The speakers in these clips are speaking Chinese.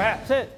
哎，是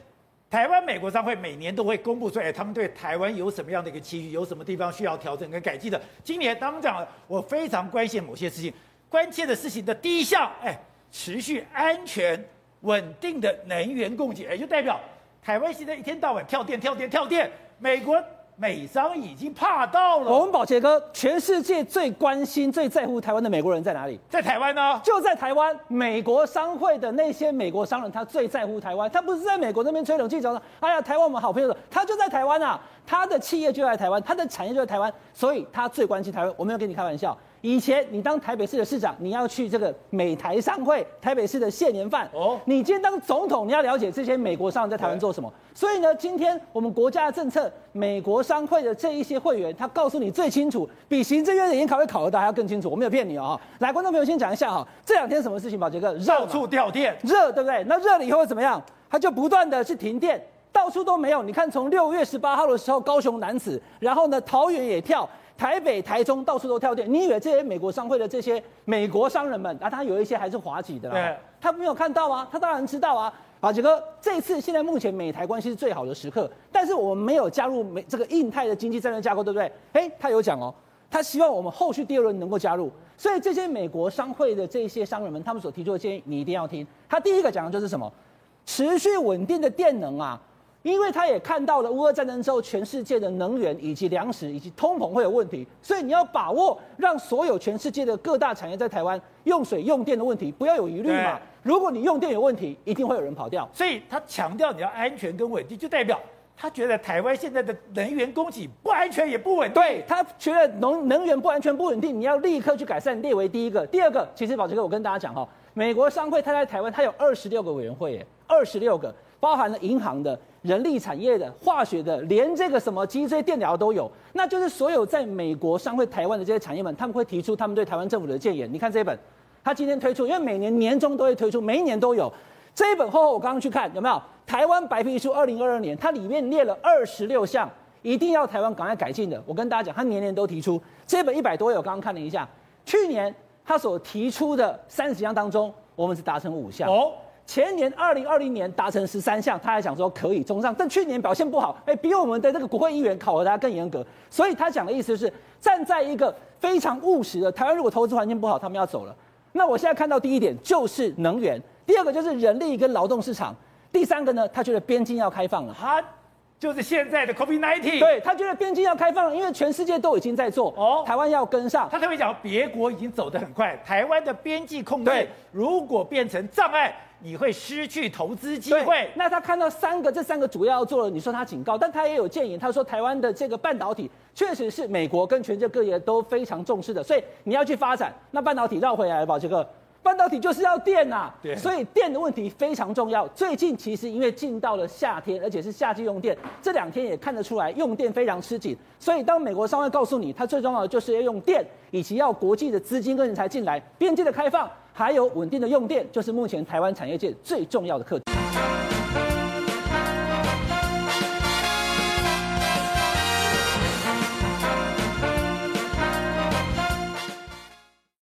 台湾美国商会每年都会公布出来，他们对台湾有什么样的一个期许，有什么地方需要调整跟改进的。今年他们讲，我非常关心某些事情，关切的事情的第一项，哎，持续安全稳定的能源供给，哎，就代表台湾现在一天到晚跳电、跳电、跳电，美国。美商已经怕到了。我们宝杰哥，全世界最关心、最在乎台湾的美国人在哪里？在台湾呢？就在台湾。美国商会的那些美国商人，他最在乎台湾。他不是在美国那边吹冷气，说：“哎呀，台湾我们好朋友。”他就在台湾啊，他的企业就在台湾，他的产业就在台湾，所以他最关心台湾。我没有跟你开玩笑。以前你当台北市的市长，你要去这个美台商会，台北市的县年饭。哦，你今天当总统，你要了解这些美国商人在台湾做什么。所以呢，今天我们国家的政策，美国商会的这一些会员，他告诉你最清楚，比行政院的研考会考核的还要更清楚。我没有骗你哦。来，观众朋友先讲一下哈，这两天什么事情？宝杰哥，到处掉电，热对不对？那热了以后会怎么样？它就不断的去停电，到处都没有。你看，从六月十八号的时候，高雄男子，然后呢，桃园也跳。台北、台中到处都跳电，你以为这些美国商会的这些美国商人们啊，他有一些还是华籍的啦，对他没有看到啊，他当然知道啊。宝杰哥，这次现在目前美台关系是最好的时刻，但是我们没有加入美这个印太的经济战略架构，对不对？哎，他有讲哦，他希望我们后续第二轮能够加入，所以这些美国商会的这些商人们，他们所提出的建议，你一定要听。他第一个讲的就是什么？持续稳定的电能啊。因为他也看到了乌俄战争之后，全世界的能源以及粮食以及通膨会有问题，所以你要把握让所有全世界的各大产业在台湾用水用电的问题不要有疑虑嘛。如果你用电有问题，一定会有人跑掉。所以他强调你要安全跟稳定，就代表他觉得台湾现在的能源供给不安全也不稳定。对，他觉得能能源不安全不稳定，你要立刻去改善，列为第一个。第二个，其实宝杰哥，我跟大家讲哈，美国商会他在台湾，他有二十六个委员会耶，二十六个。包含了银行的、人力产业的、化学的，连这个什么脊椎电疗都有。那就是所有在美国商会台湾的这些产业们，他们会提出他们对台湾政府的建言。你看这一本，他今天推出，因为每年年终都会推出，每一年都有这一本厚厚。我刚刚去看有没有台湾白皮书二零二二年，它里面列了二十六项一定要台湾赶快改进的。我跟大家讲，他年年都提出这本一百多页，我刚刚看了一下，去年他所提出的三十项当中，我们是达成五项。哦。前年二零二零年达成十三项，他还想说可以中上，但去年表现不好，哎，比我们的这个国会议员考核他更严格，所以他讲的意思就是站在一个非常务实的台湾，如果投资环境不好，他们要走了。那我现在看到第一点就是能源，第二个就是人力跟劳动市场，第三个呢，他觉得边境要开放了。他就是现在的 COVID-19，对，他觉得边境要开放了，因为全世界都已经在做，哦，台湾要跟上。他特别讲别国已经走得很快，台湾的边境控制如果变成障碍。你会失去投资机会。那他看到三个，这三个主要要做了，你说他警告，但他也有建议。他说台湾的这个半导体确实是美国跟全世界各业都非常重视的，所以你要去发展。那半导体绕回来吧，这个半导体就是要电呐、所以电的问题非常重要。最近其实因为进到了夏天，而且是夏季用电，这两天也看得出来用电非常吃紧。所以当美国商会告诉你，它最重要的就是要用电，以及要国际的资金跟人才进来，边界的开放。还有稳定的用电，就是目前台湾产业界最重要的课题。